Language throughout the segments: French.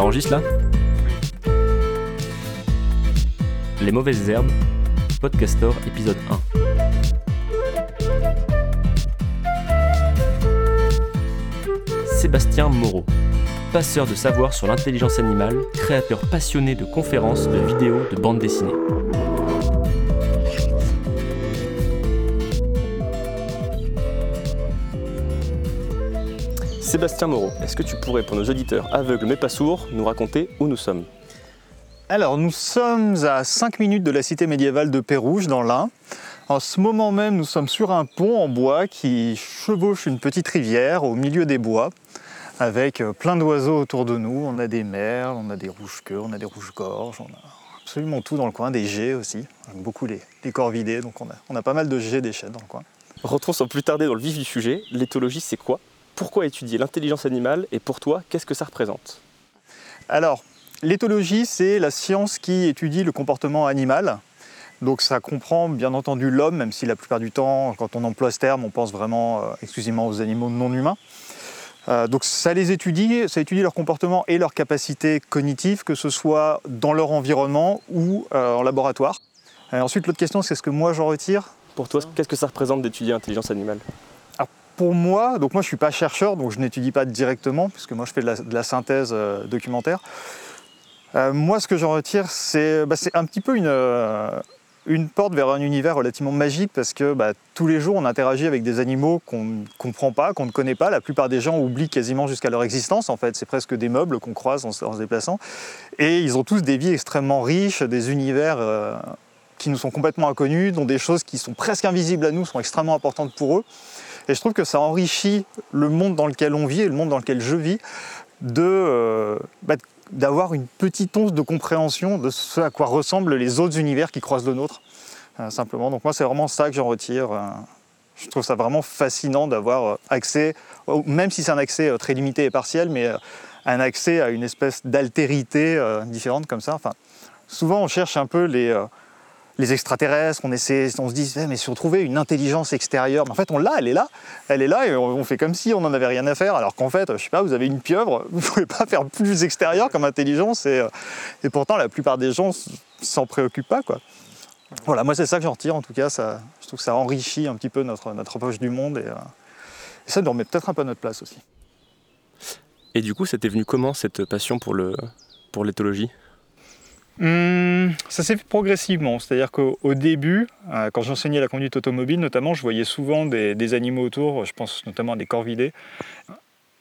Ça enregistre là Les mauvaises herbes, Podcastor épisode 1. Sébastien Moreau, passeur de savoir sur l'intelligence animale, créateur passionné de conférences, de vidéos, de bandes dessinées. Sébastien Moreau, est-ce que tu pourrais, pour nos auditeurs aveugles mais pas sourds, nous raconter où nous sommes? Alors, nous sommes à 5 minutes de la cité médiévale de Pérouge, dans l'Ain. En ce moment même, nous sommes sur un pont en bois qui chevauche une petite rivière au milieu des bois, avec euh, plein d'oiseaux autour de nous. On a des merles, on a des rouges-queues, on a des rouges-gorges, on a absolument tout dans le coin, des geais aussi, beaucoup les, les corvidés, donc on a, on a pas mal de geais d'échelles dans le coin. Rentrons sans plus tarder dans le vif du sujet. L'éthologie, c'est quoi? Pourquoi étudier l'intelligence animale et pour toi, qu'est-ce que ça représente? Alors, l'éthologie, c'est la science qui étudie le comportement animal. Donc ça comprend bien entendu l'homme, même si la plupart du temps, quand on emploie ce terme, on pense vraiment euh, exclusivement aux animaux non humains. Euh, donc ça les étudie, ça étudie leur comportement et leur capacité cognitive, que ce soit dans leur environnement ou euh, en laboratoire. ensuite, l'autre question, c'est ce que moi j'en retire? Pour toi, qu'est-ce que ça représente d'étudier l'intelligence animale? Pour moi, donc moi je ne suis pas chercheur, donc je n'étudie pas directement, puisque moi je fais de la, synthèse euh, documentaire. Euh, moi ce que j'en retire, c'est bah, un petit peu une, euh, une, porte vers un univers relativement magique, parce que bah, tous les jours on interagit avec des animaux qu'on ne comprend pas, qu'on ne connaît pas. La plupart des gens oublient quasiment jusqu'à leur existence, en fait. C'est presque des meubles qu'on croise en, se déplaçant. Et ils ont tous des vies extrêmement riches, des univers qui nous sont complètement inconnus, dont des choses qui sont presque invisibles à nous sont extrêmement importantes pour eux. Et je trouve que ça enrichit le monde dans lequel on vit et le monde dans lequel je vis de, euh, bah, d'avoir une petite once de compréhension de ce à quoi ressemblent les autres univers qui croisent le nôtre. Euh, simplement. Donc moi, c'est vraiment ça que j'en retire. Euh, je trouve ça vraiment fascinant d'avoir accès, même si c'est un accès très limité et partiel, mais un accès à une espèce d'altérité différente comme ça. Enfin, souvent, on cherche un peu les les extraterrestres, on essaie, on se dit, eh, mais si on trouvait une intelligence extérieure, mais en fait on l'a, elle est là, elle est là, et on, fait comme si on n'en avait rien à faire, alors qu'en fait, je sais pas, vous avez une pieuvre, vous pouvez pas faire plus extérieur comme intelligence, et, euh, pourtant la plupart des gens s'en préoccupent pas, quoi. Voilà, moi c'est ça que j'en retire en tout cas, ça, je trouve que ça enrichit un petit peu notre, approche du monde, et, euh, et ça nous remet peut-être un peu notre place aussi. Et du coup, c'était venu comment cette passion pour l'éthologie? Hum, ça s'est fait progressivement, c'est-à-dire qu'au début, euh, quand j'enseignais la conduite automobile notamment, je voyais souvent des, animaux autour, je pense notamment à des corvidés,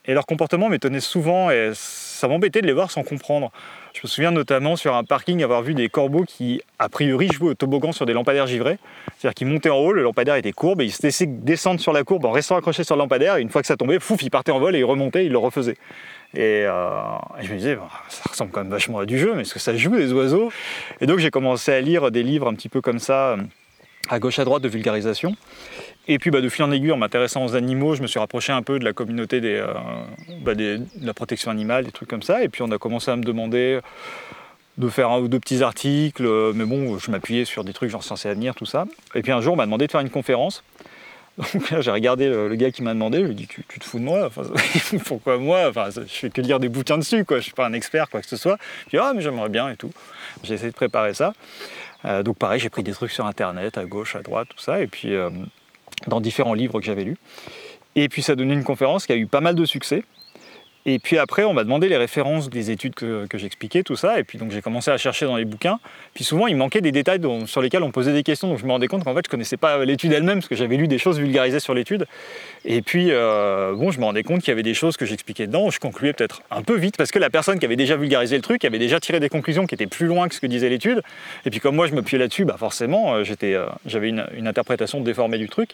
et leur comportement m'étonnait souvent et ça m'embêtait de les voir sans comprendre. Je me souviens notamment sur un parking avoir vu des corbeaux qui, a priori, jouaient au toboggan sur des lampadaires givrés. C'est-à-dire qu'ils montaient en haut, le lampadaire était courbe et ils se laissaient descendre sur la courbe en restant accrochés sur le lampadaire. Une fois que ça tombait, fouf, ils partaient en vol et ils remontaient, ils le refaisaient. Et, euh, je me disais, ça ressemble quand même vachement à du jeu, mais est-ce que ça joue les oiseaux? Et donc j'ai commencé à lire des livres un petit peu comme ça, à gauche à droite de vulgarisation. Et puis bah, de fil en aiguille, en m'intéressant aux animaux, je me suis rapproché un peu de la communauté euh, bah, de la protection animale, des trucs comme ça. Et puis on a commencé à me demander de faire un ou deux petits articles, mais bon, je m'appuyais sur des trucs genre Science et tout ça. Et puis un jour, on m'a demandé de faire une conférence. Donc là, j'ai regardé le, gars qui m'a demandé, je lui ai dit tu, te fous de moi Pourquoi moi enfin, Je fais que lire des bouquins dessus, quoi. je ne suis pas un expert, quoi que ce soit. Je dis ah, mais j'aimerais bien et tout. J'ai essayé de préparer ça. Euh, donc pareil, j'ai pris des trucs sur internet, à gauche, à droite, tout ça, et puis euh, dans différents livres que j'avais lus. Et puis ça a donné une conférence qui a eu pas mal de succès. Et puis après, on m'a demandé les références des études que, j'expliquais, tout ça. Et puis donc j'ai commencé à chercher dans les bouquins. Puis souvent, il manquait des détails sur lesquels on posait des questions. Donc je me rendais compte qu'en fait, je connaissais pas l'étude elle-même parce que j'avais lu des choses vulgarisées sur l'étude. Et puis euh, bon, je me rendais compte qu'il y avait des choses que j'expliquais dedans. Où je concluais peut-être un peu vite parce que la personne qui avait déjà vulgarisé le truc avait déjà tiré des conclusions qui étaient plus loin que ce que disait l'étude. Et puis comme moi, je me là-dessus, bah forcément, euh, euh, j'avais une, une interprétation déformée du truc.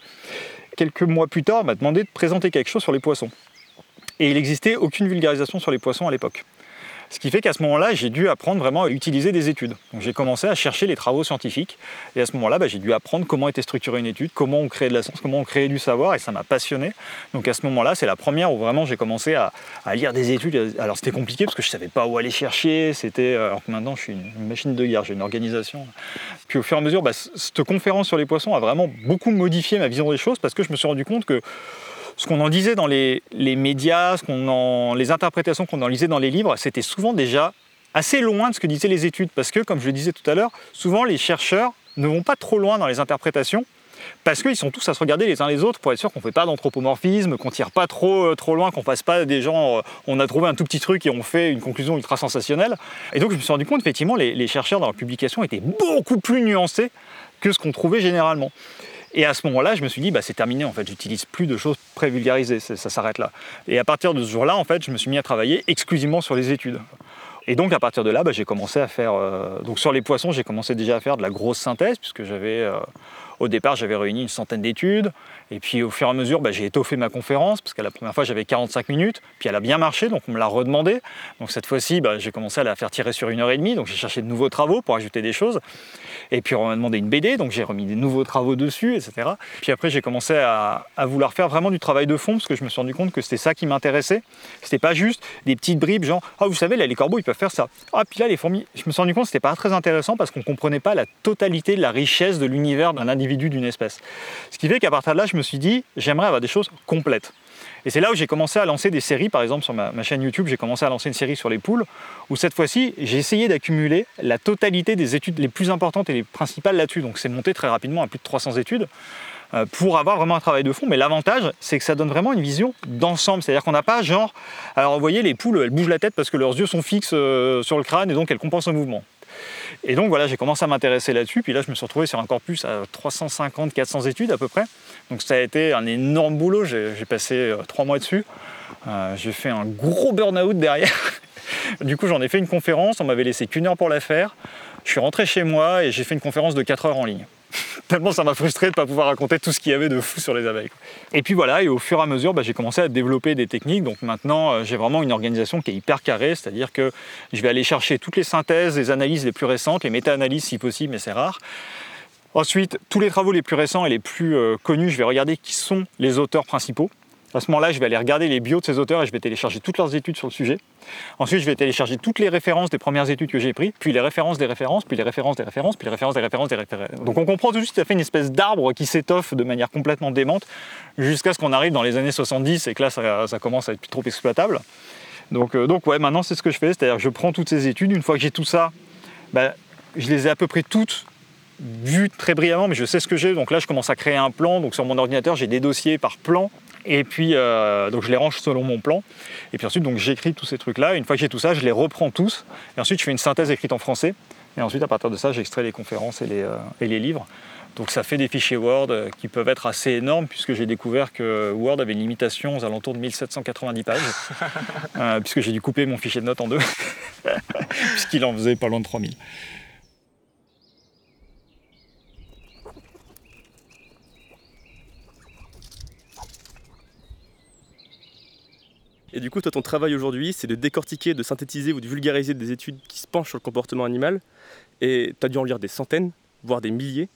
Quelques mois plus tard, on m'a demandé de présenter quelque chose sur les poissons et il n'existait aucune vulgarisation sur les poissons à l'époque. Ce qui fait qu'à ce moment-là, j'ai dû apprendre vraiment à utiliser des études. Donc j'ai commencé à chercher les travaux scientifiques. Et à ce moment-là, bah, j'ai dû apprendre comment était structurée une étude, comment on créait de la science, comment on créait du savoir, et ça m'a passionné. Donc à ce moment-là, c'est la première où vraiment j'ai commencé à, lire des études. Alors c'était compliqué parce que je ne savais pas où aller chercher. C'était alors que maintenant je suis une machine de guerre, j'ai une organisation. Puis au fur et à mesure, bah, cette conférence sur les poissons a vraiment beaucoup modifié ma vision des choses parce que je me suis rendu compte que ce qu'on en disait dans les, médias, ce qu'on en, les interprétations qu'on en lisait dans les livres, c'était souvent déjà assez loin de ce que disaient les études. Parce que, comme je le disais tout à l'heure, souvent les chercheurs ne vont pas trop loin dans les interprétations parce qu'ils sont tous à se regarder les uns les autres pour être sûr qu'on ne fait pas d'anthropomorphisme, qu'on tire pas trop, euh, trop loin, qu'on fasse pas des gens, euh, on a trouvé un tout petit truc et on fait une conclusion ultra sensationnelle. Et donc je me suis rendu compte effectivement les, les chercheurs dans leur publication étaient beaucoup plus nuancés que ce qu'on trouvait généralement. Et à ce moment-là, je me suis dit, bah, c'est terminé, en fait, j'utilise plus de choses pré-vulgarisées, ça, s'arrête là. Et à partir de ce jour-là, en fait, je me suis mis à travailler exclusivement sur les études. Et donc à partir de là, bah, j'ai commencé à faire. Euh, donc sur les poissons, j'ai commencé déjà à faire de la grosse synthèse, puisque j'avais au départ, j'avais réuni une centaine d'études, et puis au fur et à mesure, bah, j'ai étoffé ma conférence, parce que la première fois, j'avais 45 minutes, puis elle a bien marché, donc on me l'a redemandé. Donc cette fois-ci, bah, j'ai commencé à la faire tirer sur une heure et demie, donc j'ai cherché de nouveaux travaux pour ajouter des choses. Et puis on m'a demandé une BD, donc j'ai remis des nouveaux travaux dessus, etc. Puis après, j'ai commencé à, vouloir faire vraiment du travail de fond, parce que je me suis rendu compte que c'était ça qui m'intéressait. C'était pas juste des petites bribes, genre, ah, vous savez, là, les corbeaux, ils peuvent faire ça. Ah, puis là, les fourmis. Je me suis rendu compte que c'était pas très intéressant parce qu'on comprenait pas la totalité de la richesse de l'univers d'un individu, d'une espèce. Ce qui fait qu'à partir de là, je me suis dit, j'aimerais avoir des choses complètes. Et c'est là où j'ai commencé à lancer des séries, par exemple sur ma, chaîne YouTube, j'ai commencé à lancer une série sur les poules, où cette fois-ci, j'ai essayé d'accumuler la totalité des études les plus importantes et les principales là-dessus. Donc c'est monté très rapidement à plus de 300 études euh, pour avoir vraiment un travail de fond. Mais l'avantage, c'est que ça donne vraiment une vision d'ensemble. C'est-à-dire qu'on n'a pas genre. Alors, vous voyez, les poules, elles bougent la tête parce que leurs yeux sont fixes euh, sur le crâne et donc elles compensent le mouvement. Et donc voilà, j'ai commencé à m'intéresser là-dessus. Puis là, je me suis retrouvé sur un corpus à 350-400 études à peu près. Donc ça a été un énorme boulot. J'ai passé euh, trois mois dessus. Euh, j'ai fait un gros burn-out derrière. du coup, j'en ai fait une conférence. On m'avait laissé qu'une heure pour la faire. Je suis rentré chez moi et j'ai fait une conférence de 4 heures en ligne. Tellement ça m'a frustré de ne pas pouvoir raconter tout ce qu'il y avait de fou sur les abeilles. Et puis voilà, et au fur et à mesure, bah, j'ai commencé à développer des techniques. Donc maintenant, euh, j'ai vraiment une organisation qui est hyper carrée, c'est-à-dire que je vais aller chercher toutes les synthèses, les analyses les plus récentes, les méta-analyses si possible, mais c'est rare. Ensuite, tous les travaux les plus récents et les plus euh, connus, je vais regarder qui sont les auteurs principaux. À ce moment-là, je vais aller regarder les bios de ces auteurs et je vais télécharger toutes leurs études sur le sujet. Ensuite, je vais télécharger toutes les références des premières études que j'ai prises, puis les références des références, puis les références des références, puis les références des références des références. Donc on comprend tout de suite, ça fait une espèce d'arbre qui s'étoffe de manière complètement démente jusqu'à ce qu'on arrive dans les années 70 et que là, ça, commence à être trop exploitable. Donc, euh, donc ouais, maintenant c'est ce que je fais, c'est-à-dire je prends toutes ces études, une fois que j'ai tout ça, bah, je les ai à peu près toutes vues très brillamment, mais je sais ce que j'ai. Donc là, je commence à créer un plan. Donc sur mon ordinateur, j'ai des dossiers par plan et puis, euh, donc je les range selon mon plan. Et puis ensuite, donc j'écris tous ces trucs-là. Une fois que j'ai tout ça, je les reprends tous. Et ensuite, je fais une synthèse écrite en français. Et ensuite, à partir de ça, j'extrais les conférences et les, euh, et les, livres. Donc ça fait des fichiers Word euh, qui peuvent être assez énormes, puisque j'ai découvert que Word avait une limitation aux alentours de 1790 pages, puisque j'ai dû couper mon fichier de notes en deux, puisqu'il en faisait pas loin de 3000. Et du coup, toi, ton travail aujourd'hui, c'est de décortiquer, de synthétiser ou de vulgariser des études qui se penchent sur le comportement animal. Et tu as dû en lire des centaines, voire des milliers.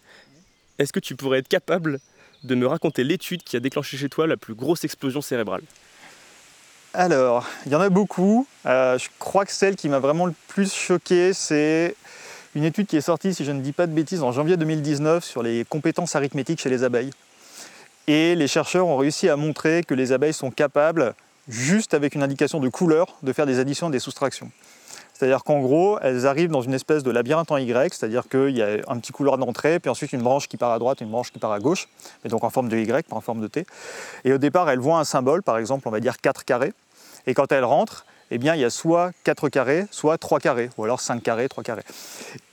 Est-ce que tu pourrais être capable de me raconter l'étude qui a déclenché chez toi la plus grosse explosion cérébrale? Alors, il y en a beaucoup. Euh, je crois que celle qui m'a vraiment le plus choqué, c'est une étude qui est sortie, si je ne dis pas de bêtises, en janvier 2019 sur les compétences arithmétiques chez les abeilles. Et les chercheurs ont réussi à montrer que les abeilles sont capables juste avec une indication de couleur, de faire des additions et des soustractions. C'est-à-dire qu'en gros, elles arrivent dans une espèce de labyrinthe en Y, c'est-à-dire qu'il y a un petit couloir d'entrée, puis ensuite une branche qui part à droite une branche qui part à gauche, mais donc en forme de Y, pas en forme de T. Et au départ, elles voient un symbole, par exemple, on va dire 4 carrés, et quand elles rentrent, eh bien, il y a soit 4 carrés, soit 3 carrés, ou alors 5 carrés, 3 carrés.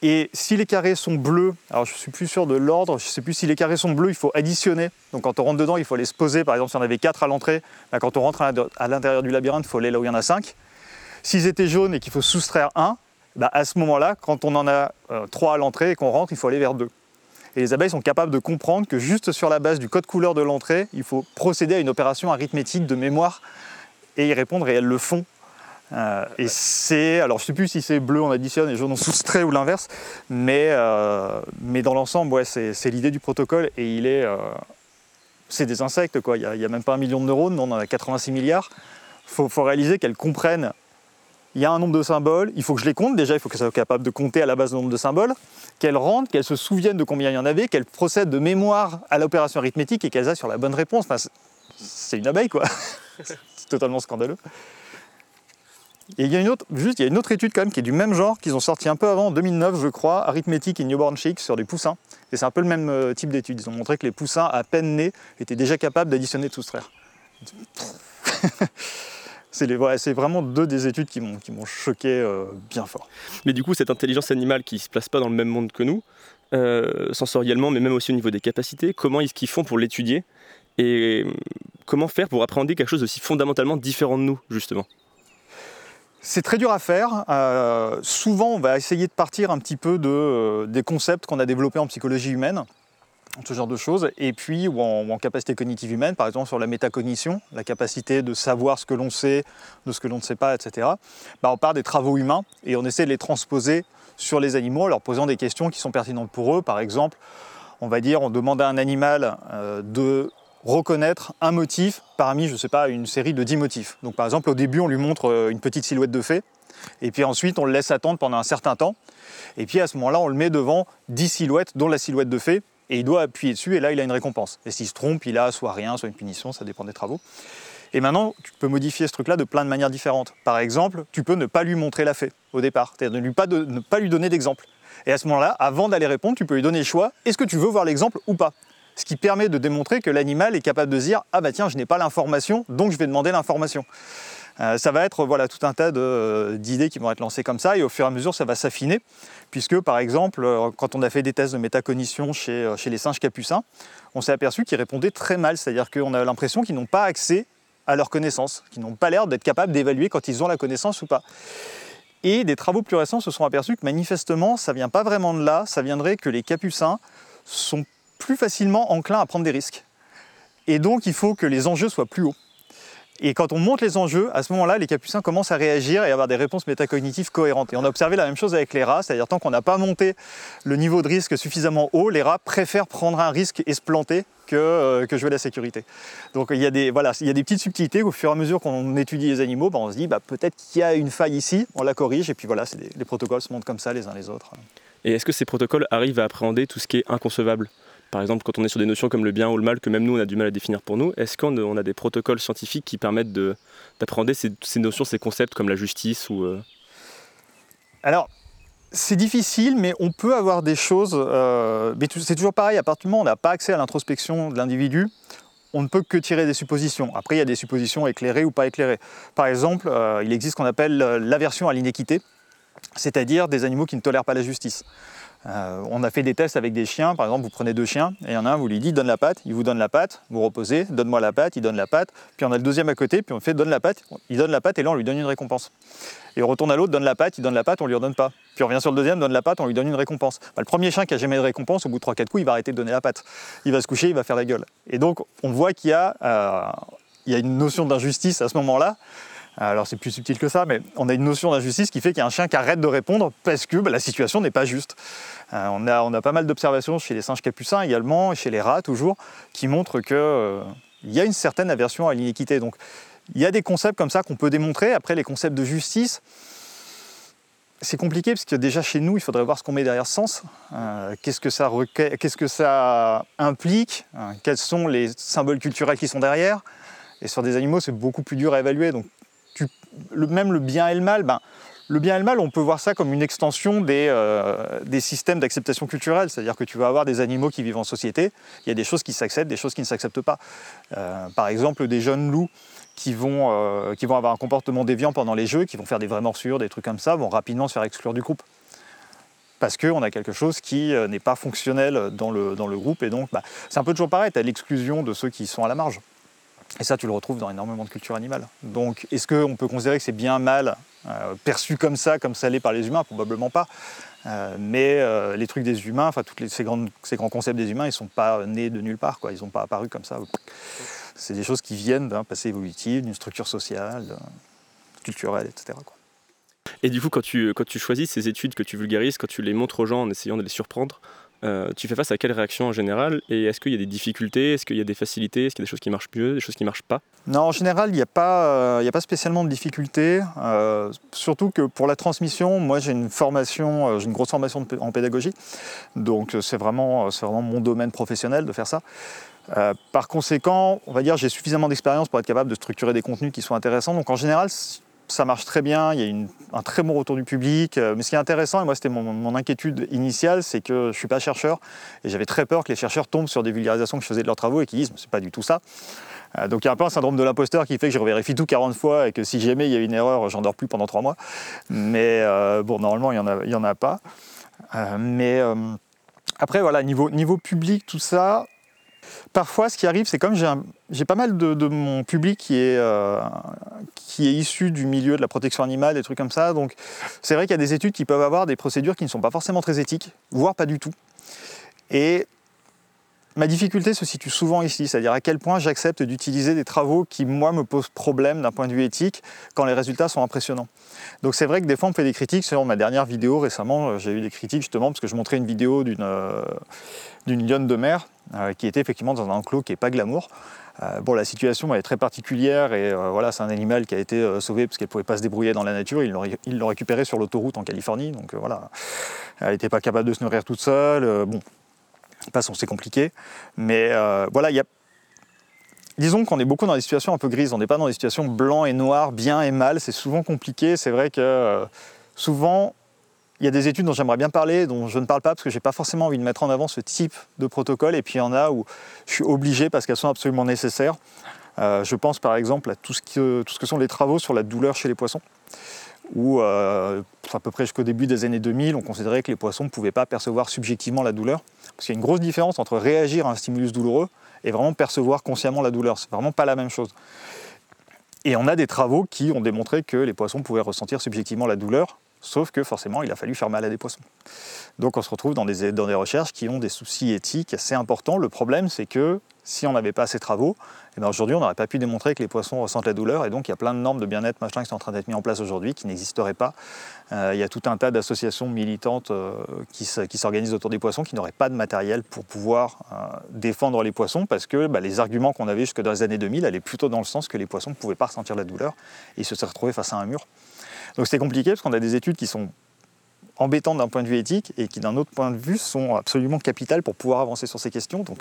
Et si les carrés sont bleus, alors je ne suis plus sûr de l'ordre, je ne sais plus si les carrés sont bleus, il faut additionner. Donc quand on rentre dedans, il faut les se poser. Par exemple, si on avait 4 à l'entrée, bah, quand on rentre à l'intérieur du labyrinthe, il faut aller là où il y en a 5. S'ils étaient jaunes et qu'il faut soustraire 1, bah, à ce moment-là, quand on en a 3 euh, à l'entrée et qu'on rentre, il faut aller vers 2. Et les abeilles sont capables de comprendre que juste sur la base du code couleur de l'entrée, il faut procéder à une opération arithmétique de mémoire et y répondre, et elles le font euh, et c'est, alors je sais plus si c'est bleu on additionne et jaune on soustrait ou l'inverse, mais, euh, mais dans l'ensemble, ouais, c'est l'idée du protocole et il est, euh, c'est des insectes quoi. Il n'y a, même pas un million de neurones, on en a 86 milliards. Il faut, réaliser qu'elles comprennent. Il y a un nombre de symboles, il faut que je les compte déjà, il faut qu'elles soient capables de compter à la base le nombre de symboles, qu'elles rentrent, qu'elles se souviennent de combien il y en avait, qu'elles procèdent de mémoire à l'opération arithmétique et qu'elles aient sur la bonne réponse. C'est une abeille, quoi. c'est totalement scandaleux. Et il y a une autre, étude quand même qui est du même genre, qu'ils ont sorti un peu avant, en 2009, je crois, Arithmetic et Newborn Chicks sur des poussins. Et c'est un peu le même euh, type d'étude. Ils ont montré que les poussins, à peine nés, étaient déjà capables d'additionner et de soustraire. c'est vraiment deux des études qui m'ont choqué euh, bien fort. Mais du coup, cette intelligence animale qui ne se place pas dans le même monde que nous, euh, sensoriellement, mais même aussi au niveau des capacités, comment est-ce qu'ils font pour l'étudier Et comment faire pour appréhender quelque chose aussi fondamentalement différent de nous, justement? C'est très dur à faire. Euh, souvent, on va essayer de partir un petit peu de, euh, des concepts qu'on a développés en psychologie humaine, ce genre de choses, et puis en, capacité cognitive humaine, par exemple sur la métacognition, la capacité de savoir ce que l'on sait, de ce que l'on ne sait pas, etc. Bah, on part des travaux humains et on essaie de les transposer sur les animaux en leur posant des questions qui sont pertinentes pour eux. Par exemple, on va dire, on demande à un animal euh, de reconnaître un motif parmi, je ne sais pas, une série de 10 motifs. Donc par exemple, au début, on lui montre euh, une petite silhouette de fée, et puis ensuite, on le laisse attendre pendant un certain temps, et puis à ce moment-là, on le met devant 10 silhouettes, dont la silhouette de fée, et il doit appuyer dessus, et là, il a une récompense. Et s'il se trompe, il a soit rien, soit une punition, ça dépend des travaux. Et maintenant, tu peux modifier ce truc-là de plein de manières différentes. Par exemple, tu peux ne pas lui montrer la fée au départ, c'est-à-dire ne, ne pas lui donner d'exemple. Et à ce moment-là, avant d'aller répondre, tu peux lui donner le choix, est-ce que tu veux voir l'exemple ou pas? Ce qui permet de démontrer que l'animal est capable de dire ah bah tiens je n'ai pas l'information donc je vais demander l'information. Euh, ça va être voilà, tout un tas euh, d'idées qui vont être lancées comme ça et au fur et à mesure ça va s'affiner puisque par exemple euh, quand on a fait des tests de métacognition chez, chez les singes capucins on s'est aperçu qu'ils répondaient très mal, c'est-à-dire qu'on a l'impression qu'ils n'ont pas accès à leur connaissance, qu'ils n'ont pas l'air d'être capables d'évaluer quand ils ont la connaissance ou pas. Et des travaux plus récents se sont aperçus que manifestement ça vient pas vraiment de là, ça viendrait que les capucins sont plus facilement enclin à prendre des risques. Et donc il faut que les enjeux soient plus hauts. Et quand on monte les enjeux, à ce moment-là, les capucins commencent à réagir et à avoir des réponses métacognitives cohérentes. Et on a observé la même chose avec les rats, c'est-à-dire tant qu'on n'a pas monté le niveau de risque suffisamment haut, les rats préfèrent prendre un risque et se planter que, euh, que jouer la sécurité. Donc il y, a des, voilà, il y a des petites subtilités au fur et à mesure qu'on étudie les animaux, ben, on se dit bah, peut-être qu'il y a une faille ici, on la corrige, et puis voilà, les protocoles se montent comme ça les uns les autres. Et est-ce que ces protocoles arrivent à appréhender tout ce qui est inconcevable? Par exemple, quand on est sur des notions comme le bien ou le mal, que même nous, on a du mal à définir pour nous, est-ce qu'on a des protocoles scientifiques qui permettent d'appréhender ces, notions, ces concepts comme la justice ou, euh? Alors, c'est difficile, mais on peut avoir des choses. Euh, mais c'est toujours pareil, à partir du moment où on n'a pas accès à l'introspection de l'individu, on ne peut que tirer des suppositions. Après, il y a des suppositions éclairées ou pas éclairées. Par exemple, euh, il existe ce qu'on appelle l'aversion à l'inéquité, c'est-à-dire des animaux qui ne tolèrent pas la justice. Euh, on a fait des tests avec des chiens, par exemple, vous prenez deux chiens, et il y en a un, vous lui dites donne la patte, il vous donne la patte, vous reposez, donne-moi la patte, il donne la patte, puis on a le deuxième à côté, puis on fait donne la patte, il donne la patte, et là on lui donne une récompense. Et on retourne à l'autre, donne la patte, il donne la patte, on lui redonne pas. Puis on revient sur le deuxième, donne la patte, on lui donne une récompense. Bah, le premier chien qui a jamais de récompense, au bout de 3-4 coups, il va arrêter de donner la patte. Il va se coucher, il va faire la gueule. Et donc on voit qu'il y a, euh, il y a une notion d'injustice à ce moment-là. Alors c'est plus subtil que ça, mais on a une notion d'injustice qui fait qu'il y a un chien qui arrête de répondre parce que bah, la situation n'est pas juste. Euh, on, a, pas mal d'observations chez les singes capucins également, et chez les rats toujours, qui montrent qu'il euh, y a une certaine aversion à l'inéquité. Donc il y a des concepts comme ça qu'on peut démontrer. Après les concepts de justice, c'est compliqué parce que déjà chez nous, il faudrait voir ce qu'on met derrière sens. Euh, qu'est-ce, que ça implique Quels sont les symboles culturels qui sont derrière Et sur des animaux, c'est beaucoup plus dur à évaluer. Même le bien et le mal, ben, le bien et le mal, on peut voir ça comme une extension des, euh, des systèmes d'acceptation culturelle. C'est-à-dire que tu vas avoir des animaux qui vivent en société, il y a des choses qui s'acceptent, des choses qui ne s'acceptent pas. Euh, par exemple, des jeunes loups qui vont, euh, qui vont avoir un comportement déviant pendant les jeux, qui vont faire des vraies morsures, des trucs comme ça, vont rapidement se faire exclure du groupe. Parce qu'on a quelque chose qui n'est pas fonctionnel dans le, dans le groupe. Et donc, bah, c'est un peu toujours pareil, tu as l'exclusion de ceux qui sont à la marge. Et ça, tu le retrouves dans énormément de cultures animales. Donc, est-ce qu'on peut considérer que c'est bien mal euh, perçu comme ça, comme ça l'est par les humains? Probablement pas. Euh, mais euh, les trucs des humains, enfin, tous ces, grands, concepts des humains, ils ne sont pas nés de nulle part. Ils n'ont pas apparu comme ça. C'est des choses qui viennent d'un passé évolutif, d'une structure sociale, culturelle, etc. Et du coup, quand tu, quand tu choisis ces études que tu vulgarises, quand tu les montres aux gens en essayant de les surprendre, Euh, tu fais face à quelle réaction en général Et est-ce qu'il y a des difficultés? Est-ce qu'il y a des facilités? Est-ce qu'il y a des choses qui marchent mieux, des choses qui ne marchent pas? Non, en général, il n'y a, pas, a pas spécialement de difficultés. surtout que pour la transmission, moi j'ai une formation, j'ai une grosse formation en pédagogie. Donc c'est vraiment, vraiment mon domaine professionnel de faire ça. Euh, par conséquent, on va dire j'ai suffisamment d'expérience pour être capable de structurer des contenus qui sont intéressants. Donc en général, ça marche très bien, il y a un très bon retour du public. Euh, mais ce qui est intéressant, et moi c'était mon, inquiétude initiale, c'est que je ne suis pas chercheur et j'avais très peur que les chercheurs tombent sur des vulgarisations que je faisais de leurs travaux et qu'ils disent c'est pas du tout ça. Euh, donc il y a un peu un syndrome de l'imposteur qui fait que je revérifie tout 40 fois et que si jamais il y a une erreur, j'en dors plus pendant 3 mois. Mais bon, normalement, il n'y en, a pas. mais après, voilà, niveau public, tout ça, Parfois, ce qui arrive, c'est comme j'ai pas mal de, mon public qui est, euh, qui est issu du milieu de la protection animale, des trucs comme ça. Donc, c'est vrai qu'il y a des études qui peuvent avoir des procédures qui ne sont pas forcément très éthiques, voire pas du tout. Ma difficulté se situe souvent ici, c'est-à-dire à quel point j'accepte d'utiliser des travaux qui, moi, me posent problème d'un point de vue éthique quand les résultats sont impressionnants. Donc c'est vrai que des fois on fait des critiques sur ma dernière vidéo récemment, euh, j'ai eu des critiques justement parce que je montrais une vidéo d'une euh, lionne de mer euh, qui était effectivement dans un enclos qui n'est pas glamour. bon, la situation est très particulière et voilà, c'est un animal qui a été sauvé parce qu'elle ne pouvait pas se débrouiller dans la nature. Ils l'ont récupéré sur l'autoroute en Californie, donc voilà, elle n'était pas capable de se nourrir toute seule. bon, Passons, c'est compliqué. Mais euh, voilà, il y a... Disons qu'on est beaucoup dans des situations un peu grises, on n'est pas dans des situations blanc et noir, bien et mal, c'est souvent compliqué. C'est vrai que euh, souvent, il y a des études dont j'aimerais bien parler, dont je ne parle pas parce que je n'ai pas forcément envie de mettre en avant ce type de protocole, et puis il y en a où je suis obligé parce qu'elles sont absolument nécessaires. Euh, je pense par exemple à tout ce, tout ce que sont les travaux sur la douleur chez les poissons où à peu près jusqu'au début des années 2000, on considérait que les poissons ne pouvaient pas percevoir subjectivement la douleur. Parce qu'il y a une grosse différence entre réagir à un stimulus douloureux et vraiment percevoir consciemment la douleur. C'est vraiment pas la même chose. Et on a des travaux qui ont démontré que les poissons pouvaient ressentir subjectivement la douleur, sauf que forcément, il a fallu faire mal à des poissons. Donc on se retrouve dans des, dans des recherches qui ont des soucis éthiques assez importants. Le problème, c'est que si on n'avait pas ces travaux, eh ben, aujourd'hui on n'aurait pas pu démontrer que les poissons ressentent la douleur et donc il y a plein de normes de bien-être machin qui sont en train d'être mis en place aujourd'hui qui n'existeraient pas. Euh, il y a tout un tas d'associations militantes euh, qui, s'organisent autour des poissons qui n'auraient pas de matériel pour pouvoir euh, défendre les poissons parce que bah, les arguments qu'on avait jusque dans les années 2000 allaient plutôt dans le sens que les poissons ne pouvaient pas ressentir la douleur et se seraient retrouvés face à un mur. Donc c'est compliqué parce qu'on a des études qui sont embêtantes d'un point de vue éthique et qui d'un autre point de vue sont absolument capitales pour pouvoir avancer sur ces questions. Donc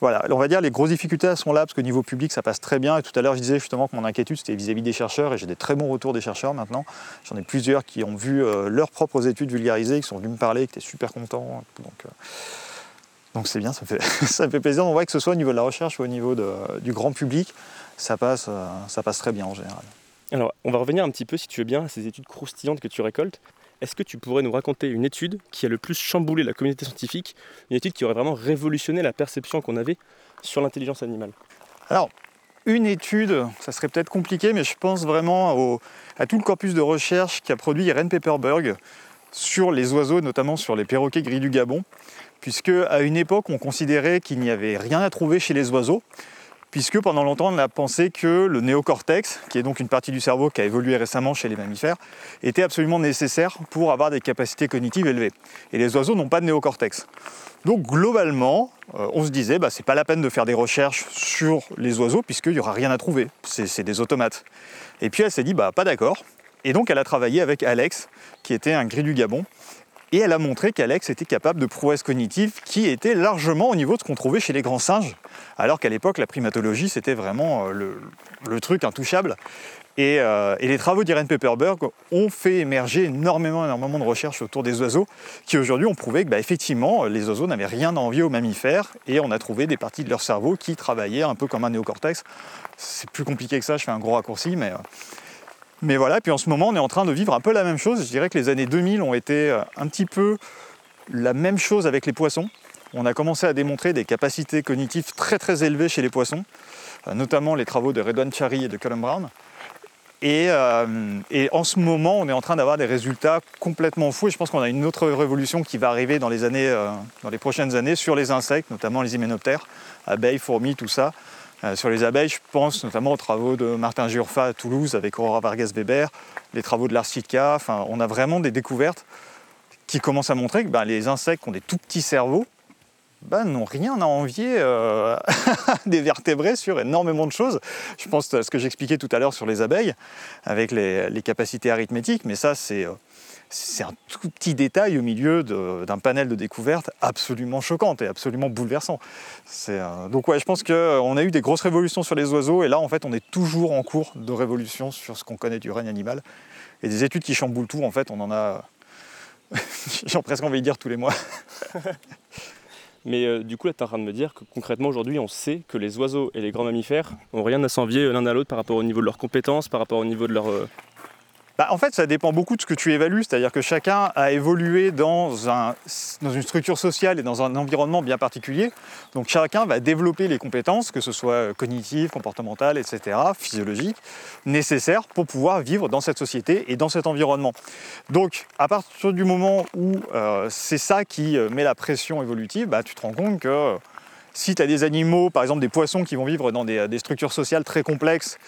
voilà, on va dire les grosses difficultés sont là parce que niveau public ça passe très bien. Et tout à l'heure je disais justement que mon inquiétude c'était vis-à-vis des chercheurs et j'ai des très bons retours des chercheurs maintenant. J'en ai plusieurs qui ont vu euh, leurs propres études vulgarisées, qui sont venus me parler, qui étaient super contents. Donc, euh, donc c'est bien, ça me, fait, ça fait plaisir. On voit que ce soit au niveau de la recherche ou au niveau du grand public, ça passe, euh, ça passe très bien en général. Alors, on va revenir un petit peu, si tu veux bien, à ces études croustillantes que tu récoltes. Est-ce que tu pourrais nous raconter une étude qui a le plus chamboulé la communauté scientifique, une étude qui aurait vraiment révolutionné la perception qu'on avait sur l'intelligence animale? Alors, une étude, ça serait peut-être compliqué, mais je pense vraiment à tout le corpus de recherche qu'a produit Irene Pepperberg sur les oiseaux, notamment sur les perroquets gris du Gabon, puisque à une époque, on considérait qu'il n'y avait rien à trouver chez les oiseaux, puisque pendant longtemps on a pensé que le néocortex, qui est donc une partie du cerveau qui a évolué récemment chez les mammifères, était absolument nécessaire pour avoir des capacités cognitives élevées. Et les oiseaux n'ont pas de néocortex. Donc globalement, euh, on se disait, bah, c'est pas la peine de faire des recherches sur les oiseaux puisqu'il n'y aura rien à trouver, c'est des automates. Et puis elle s'est dit, bah pas d'accord. Et donc elle a travaillé avec Alex, qui était un gris du Gabon, et elle a montré qu'Alex était capable de prouesses cognitives qui étaient largement au niveau de ce qu'on trouvait chez les grands singes, alors qu'à l'époque, la primatologie, c'était vraiment euh, le, truc intouchable. Euh, et, les travaux d'Irene Pepperberg ont fait émerger énormément, énormément de recherches autour des oiseaux, qui aujourd'hui ont prouvé que, bah, effectivement, les oiseaux n'avaient rien à envier aux mammifères, et on a trouvé des parties de leur cerveau qui travaillaient un peu comme un néocortex. C'est plus compliqué que ça, je fais un gros raccourci, mais... Euh, mais voilà, puis en ce moment, on est en train de vivre un peu la même chose. Je dirais que les années 2000 ont été euh, un petit peu la même chose avec les poissons. On a commencé à démontrer des capacités cognitives très très élevées chez les poissons, euh, notamment les travaux de Redouane Chari et de Colin Brown. Euh, et, en ce moment, on est en train d'avoir des résultats complètement fous. Et je pense qu'on a une autre révolution qui va arriver dans les, années, dans les prochaines années sur les insectes, notamment les hyménoptères, abeilles, fourmis, tout ça. Euh, sur les abeilles, je pense notamment aux travaux de Martin Giurfa à Toulouse avec Aurora Vargas Weber, les travaux de Lars Enfin, on a vraiment des découvertes qui qui commence à montrer que ben, les insectes qui ont des tout petits cerveaux ben, n'ont rien à envier euh, des vertébrés sur énormément de choses. Je pense à ce que j'expliquais tout à l'heure sur les abeilles, avec les, capacités arithmétiques, mais ça c'est... Euh, c'est un tout petit détail au milieu d'un panel de découvertes absolument choquante et absolument bouleversant. Euh, donc ouais, je pense qu'on a eu des grosses révolutions sur les oiseaux et là en fait on est toujours en cours de révolution sur ce qu'on connaît du règne animal. Et des études qui chamboulent tout, en fait, on en a, j'ai presque envie de dire tous les mois. Mais euh, du coup, là, tu es en train de me dire que concrètement, aujourd'hui, on sait que les oiseaux et les grands mammifères n'ont rien à s'envier l'un à l'autre par rapport au niveau de leurs compétences, par rapport au niveau de leur, euh, bah, en fait, ça dépend beaucoup de ce que tu évalues, c'est-à-dire que chacun a évolué dans, un, dans, une structure sociale et dans un environnement bien particulier. Donc chacun va développer les compétences, que ce soit cognitives, comportementales, etc., physiologiques, nécessaires pour pouvoir vivre dans cette société et dans cet environnement. Donc à partir du moment où euh, c'est ça qui euh, met la pression évolutive, bah, tu te rends compte que si tu as des animaux, par exemple des poissons qui vont vivre dans des, structures sociales très complexes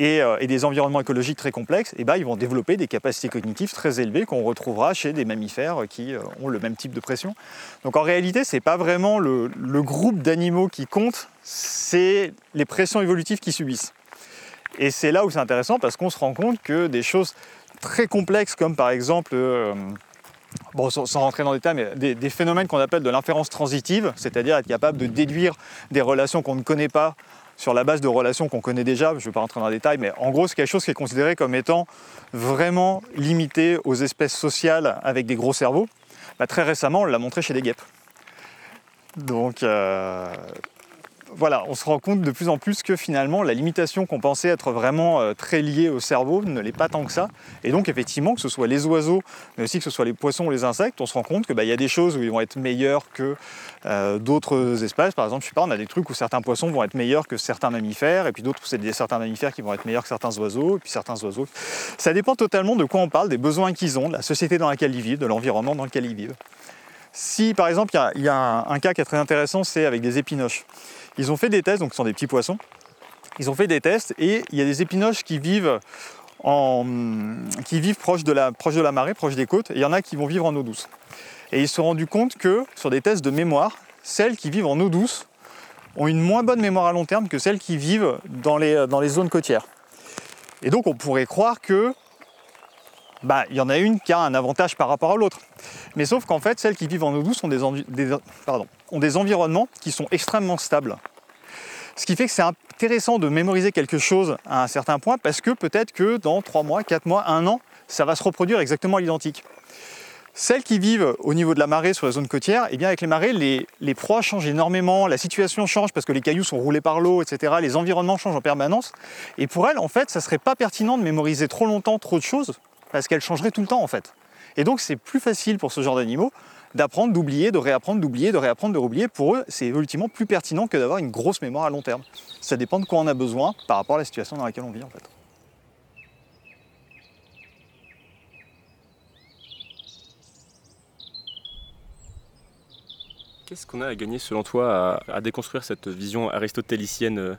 euh, et, des environnements écologiques très complexes, et eh ben, ils vont développer des capacités cognitives très élevées qu'on retrouvera chez des mammifères qui euh, ont le même type de pression. Donc en réalité, ce n'est pas vraiment le, groupe d'animaux qui compte, c'est les pressions évolutives qu'ils subissent. Et c'est là où c'est intéressant parce qu'on se rend compte que des choses très complexes comme par exemple... Euh, bon, sans, rentrer dans les détails, mais des, phénomènes qu'on appelle de l'inférence transitive, c'est-à-dire être capable de déduire des relations qu'on ne connaît pas sur la base de relations qu'on connaît déjà, je ne vais pas rentrer dans les détails, mais en gros c'est quelque chose qui est considéré comme étant vraiment limité aux espèces sociales avec des gros cerveaux. Bah, très récemment, on l'a montré chez des guêpes. Donc, euh, voilà, on se rend compte de plus en plus que finalement la limitation qu'on pensait être vraiment euh, très liée au cerveau ne l'est pas tant que ça. Et donc effectivement, que ce soit les oiseaux, mais aussi que ce soit les poissons ou les insectes, on se rend compte qu'il bah, y a des choses où ils vont être meilleurs que euh, d'autres espèces. Par exemple, je sais pas, on a des trucs où certains poissons vont être meilleurs que certains mammifères, et puis d'autres où c'est certains mammifères qui vont être meilleurs que certains oiseaux, et puis certains oiseaux. Ça dépend totalement de quoi on parle, des besoins qu'ils ont, de la société dans laquelle ils vivent, de l'environnement dans lequel ils vivent. Si par exemple, il y a, un, cas qui est très intéressant, c'est avec des épinoches. Ils ont fait des tests, donc ce sont des petits poissons. Ils ont fait des tests et il y a des épinoches qui vivent, en, qui vivent proche, de la, proche de la marée, proche des côtes, et il y en a qui vont vivre en eau douce. Et ils se sont rendus compte que sur des tests de mémoire, celles qui vivent en eau douce ont une moins bonne mémoire à long terme que celles qui vivent dans les, dans les zones côtières. Et donc on pourrait croire que bah, il y en a une qui a un avantage par rapport à l'autre. Mais sauf qu'en fait, celles qui vivent en eau douce ont des, ont des environnements qui sont extrêmement stables. Ce qui fait que c'est intéressant de mémoriser quelque chose à un certain point parce que peut-être que dans 3 mois, 4 mois, 1 an, ça va se reproduire exactement à l'identique. Celles qui vivent au niveau de la marée sur la zone côtière, eh bien avec les marées, les, les, proies changent énormément, la situation change parce que les cailloux sont roulés par l'eau, etc. Les environnements changent en permanence. Et pour elles, en fait, ça serait pas pertinent de mémoriser trop longtemps trop de choses parce qu'elle changerait tout le temps en fait. Et donc c'est plus facile pour ce genre d'animaux d'apprendre, d'oublier, de réapprendre, d'oublier, de réapprendre, de oublier. Pour eux, c'est évolutivement plus pertinent que d'avoir une grosse mémoire à long terme. Ça dépend de quoi on a besoin par rapport à la situation dans laquelle on vit en fait. Qu'est-ce qu'on a à gagner selon toi à, déconstruire cette vision aristotélicienne euh,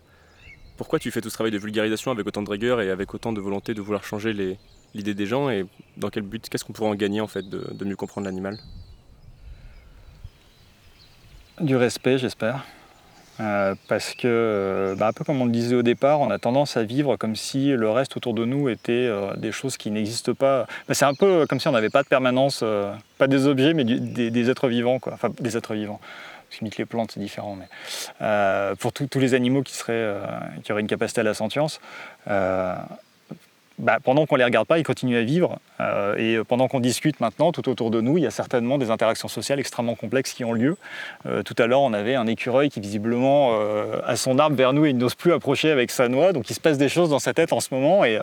Pourquoi tu fais tout ce travail de vulgarisation avec autant de rigueur et avec autant de volonté de vouloir changer l'idée des gens et dans quel but Qu'est-ce qu'on pourrait en gagner en fait de, mieux comprendre l'animal? Du respect, j'espère. Euh, parce que, euh, bah, un peu comme on le disait au départ, on a tendance à vivre comme si le reste autour de nous était euh, des choses qui n'existent pas. Bah, c'est un peu comme si on n'avait pas de permanence, pas des objets, mais des, êtres vivants, quoi. Enfin, des êtres vivants. Parce les plantes, c'est différent, mais pour tous les animaux qui, seraient, qui auraient une capacité à la sentience, bah, pendant qu'on ne les regarde pas, ils continuent à vivre. Euh, et pendant qu'on discute maintenant, tout autour de nous, il y a certainement des interactions sociales extrêmement complexes qui ont lieu. Euh, tout à l'heure, on avait un écureuil qui visiblement euh, a son arbre vers nous et il n'ose plus approcher avec sa noix. Donc il se passe des choses dans sa tête en ce moment. Et,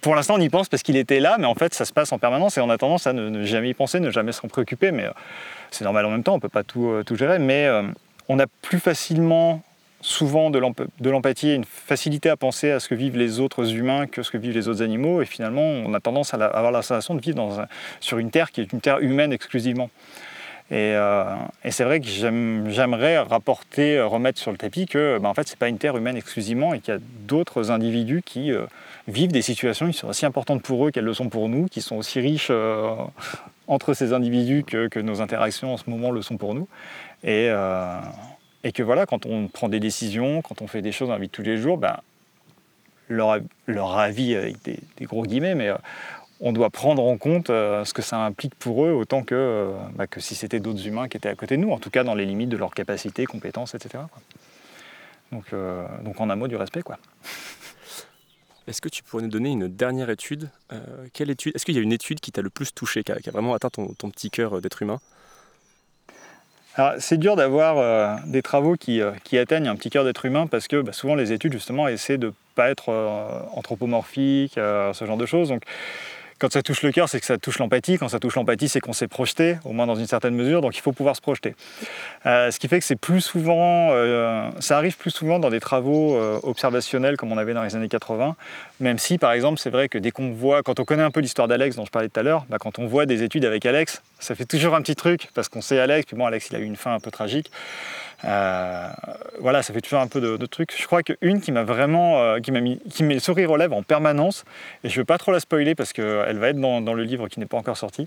pour l'instant, on y pense parce qu'il était là, mais en fait, ça se passe en permanence et on a tendance à ne, jamais y penser, ne jamais s'en préoccuper. Mais c'est normal en même temps, on ne peut pas tout, tout gérer. Mais on a plus facilement souvent de l'empathie et une facilité à penser à ce que vivent les autres humains que ce que vivent les autres animaux. Et finalement, on a tendance à avoir la sensation de vivre sur une terre qui est une terre humaine exclusivement. Et, euh, c'est vrai que j'aimerais rapporter, remettre sur le tapis que ben, en fait, ce n'est pas une terre humaine exclusivement et qu'il y a d'autres individus qui euh, vivent des situations qui sont aussi importantes pour eux qu'elles le sont pour nous, qui sont aussi riches euh, entre ces individus que, nos interactions en ce moment le sont pour nous. Euh, et, que voilà, quand on prend des décisions, quand on fait des choses dans la vie de tous les jours, ben, leur, leur, avis avec des, gros guillemets, mais on doit prendre en compte ce que ça implique pour eux autant que, bah, que si c'était d'autres humains qui étaient à côté de nous, en tout cas dans les limites de leurs capacités, compétences, etc. Donc, donc en un mot du respect. quoi. Est-ce que tu pourrais nous donner une dernière étude? Euh, Quelle étude? Est-ce qu'il y a une étude qui t'a le plus touché, qui a, vraiment atteint ton, petit cœur euh, d'être humain? C'est dur d'avoir euh, des travaux qui, atteignent un petit cœur d'être humain parce que bah, souvent les études justement essaient de ne pas être anthropomorphiques, ce genre de choses. Quand ça touche le cœur, c'est que ça touche l'empathie. Quand ça touche l'empathie, c'est qu'on s'est projeté, au moins dans une certaine mesure. Donc il faut pouvoir se projeter. Euh, ce qui fait que c'est plus souvent, euh, ça arrive plus souvent dans des travaux euh, observationnels comme on avait dans les années 80. Même si, par exemple, c'est vrai que dès qu'on voit, quand on connaît un peu l'histoire d'Alex dont je parlais tout à l'heure, bah, quand on voit des études avec Alex, ça fait toujours un petit truc parce qu'on sait Alex. Puis bon, Alex, il a eu une fin un peu tragique. Euh, voilà, ça fait toujours un peu de, trucs. Je crois qu'une qui m'a vraiment, euh, qui m'a mis, qui sourire aux lèvres en permanence, et je ne veux pas trop la spoiler parce qu'elle va être dans, le livre qui n'est pas encore sorti,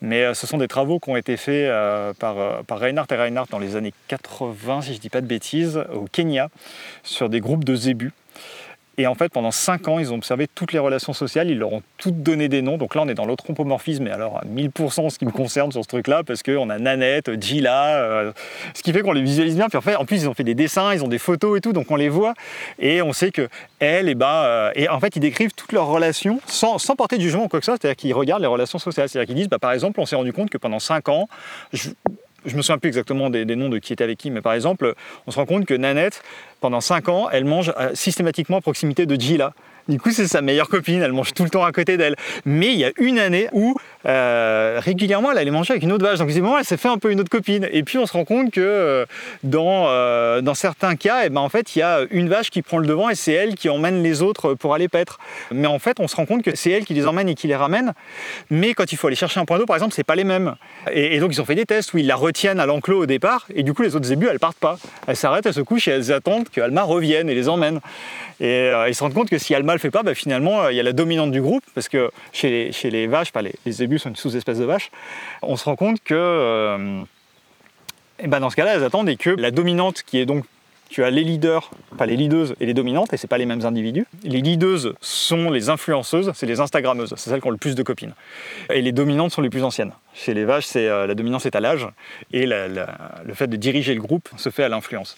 mais euh, ce sont des travaux qui ont été faits par, par Reinhardt et Reinhardt dans les années 80, si je ne dis pas de bêtises, au Kenya, sur des groupes de zébus. Et en fait, pendant 5 ans, ils ont observé toutes les relations sociales, ils leur ont toutes donné des noms. Donc là, on est dans l'anthropomorphisme, mais alors à 1000% en ce qui me concerne sur ce truc-là, parce qu'on a Nanette, Gila, euh, ce qui fait qu'on les visualise bien. Puis en, fait, en plus, ils ont fait des dessins, ils ont des photos et tout, donc on les voit. Et on sait que elle, et eh ben, euh, et en fait, ils décrivent toutes leurs relations sans, porter de jugement ou quoi que ce soit, c'est-à-dire qu'ils regardent les relations sociales. C'est-à-dire qu'ils disent, bah, par exemple, on s'est rendu compte que pendant 5 ans, je me souviens plus exactement des, noms de qui était avec qui, mais par exemple, on se rend compte que Nanette, pendant 5 ans, elle mange euh, systématiquement à proximité de Gila. Du coup, c'est sa meilleure copine, elle mange tout le temps à côté d'elle. Mais il y a une année où euh, régulièrement elle allait manger avec une autre vache. Donc moment, elle s'est fait un peu une autre copine. Et puis on se rend compte que euh, dans, dans certains cas, eh ben, en fait, il y a une vache qui prend le devant et c'est elle qui emmène les autres pour aller paître. Mais en fait, on se rend compte que c'est elle qui les emmène et qui les ramène. Mais quand il faut aller chercher un point d'eau, par exemple, c'est pas les mêmes. Et, donc ils ont fait des tests où ils la retiennent à l'enclos au départ. Et du coup, les autres zébus, elles partent pas. Elles s'arrêtent, elles se couchent et elles attendent que Alma revienne et les emmène. Et euh, ils se rendent compte que si Alma le fait pas, bah, finalement, euh, il y a la dominante du groupe, parce que chez les, chez les vaches, pas les, les, zébus sont une sous-espèce de vache, on se rend compte que euh, et ben dans ce cas-là, elles attendent et que la dominante, qui est donc tu as les leaders, pas les leadeuses et les dominantes, et c'est pas les mêmes individus. Les leadeuses sont les influenceuses, c'est les instagrammeuses, c'est celles qui ont le plus de copines. Et les dominantes sont les plus anciennes. Chez les vaches, c'est la dominance est à l'âge, et le fait de diriger le groupe se fait à l'influence.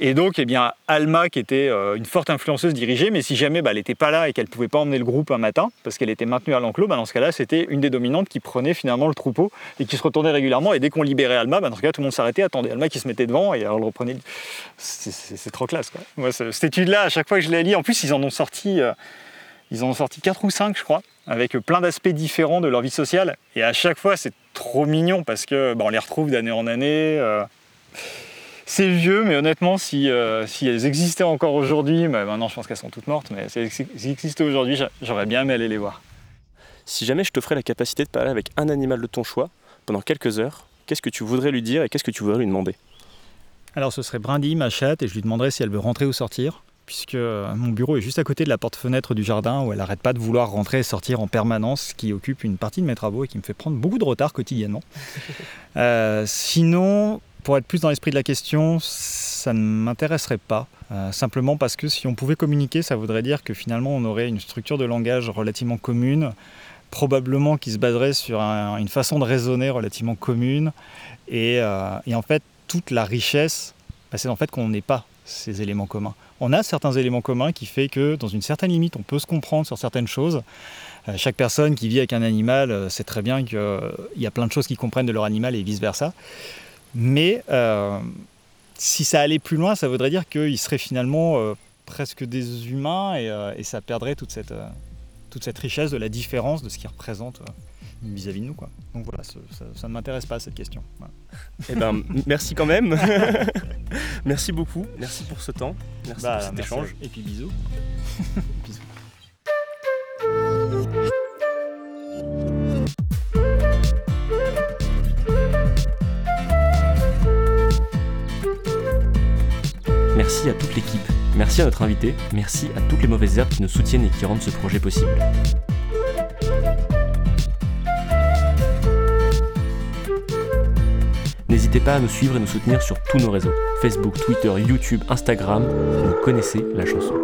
Et donc, eh bien, Alma, qui était euh, une forte influenceuse dirigée, mais si jamais bah, elle n'était pas là et qu'elle ne pouvait pas emmener le groupe un matin, parce qu'elle était maintenue à l'enclos, bah, dans ce cas-là, c'était une des dominantes qui prenait finalement le troupeau et qui se retournait régulièrement. Et dès qu'on libérait Alma, bah, dans ce cas, tout le monde s'arrêtait, attendait Alma qui se mettait devant et alors le reprenait. C'est trop classe. Quoi. Moi, cette étude-là, à chaque fois que je l'ai lis, en plus, ils en ont sorti. Euh, ils en ont sorti 4 ou 5, je crois, avec plein d'aspects différents de leur vie sociale. Et à chaque fois, c'est trop mignon parce que on les retrouve d'année en année. Euh, c'est vieux, mais honnêtement, si, euh, si elles existaient encore aujourd'hui, bah, maintenant je pense qu'elles sont toutes mortes, mais si elles existaient aujourd'hui, j'aurais bien aimé aller les voir. Si jamais je t'offrais la capacité de parler avec un animal de ton choix pendant quelques heures, qu'est-ce que tu voudrais lui dire et qu'est-ce que tu voudrais lui demander? Alors ce serait Brindy, ma chatte, et je lui demanderais si elle veut rentrer ou sortir, puisque euh, mon bureau est juste à côté de la porte-fenêtre du jardin où elle n'arrête pas de vouloir rentrer et sortir en permanence, ce qui occupe une partie de mes travaux et qui me fait prendre beaucoup de retard quotidiennement. Euh, sinon, pour être plus dans l'esprit de la question, ça ne m'intéresserait pas. Euh, simplement parce que si on pouvait communiquer, ça voudrait dire que finalement on aurait une structure de langage relativement commune, probablement qui se baserait sur une façon de raisonner relativement commune. Euh, et, en fait, toute la richesse, bah, c'est en fait qu'on n'ait pas ces éléments communs. On a certains éléments communs qui fait que dans une certaine limite, on peut se comprendre sur certaines choses. Euh, chaque personne qui vit avec un animal sait très bien qu'il y a plein de choses qu'ils comprennent de leur animal et vice-versa. Mais euh, si ça allait plus loin, ça voudrait dire qu'ils seraient finalement euh, presque des humains euh, et, ça perdrait toute cette, toute cette richesse de la différence de ce qu'ils représentent vis-à-vis de nous. Quoi. Donc voilà, ça, ne m'intéresse pas cette question. Eh ben, merci quand même. merci beaucoup. Merci pour ce temps. Merci bah, pour cet échange. Et puis bisous. bisous. Merci à toute l'équipe, merci à notre invité, merci à toutes les mauvaises herbes qui nous soutiennent et qui rendent ce projet possible. N'hésitez pas à nous suivre et nous soutenir sur tous nos réseaux, Facebook, Twitter, YouTube, Instagram, vous connaissez la chanson.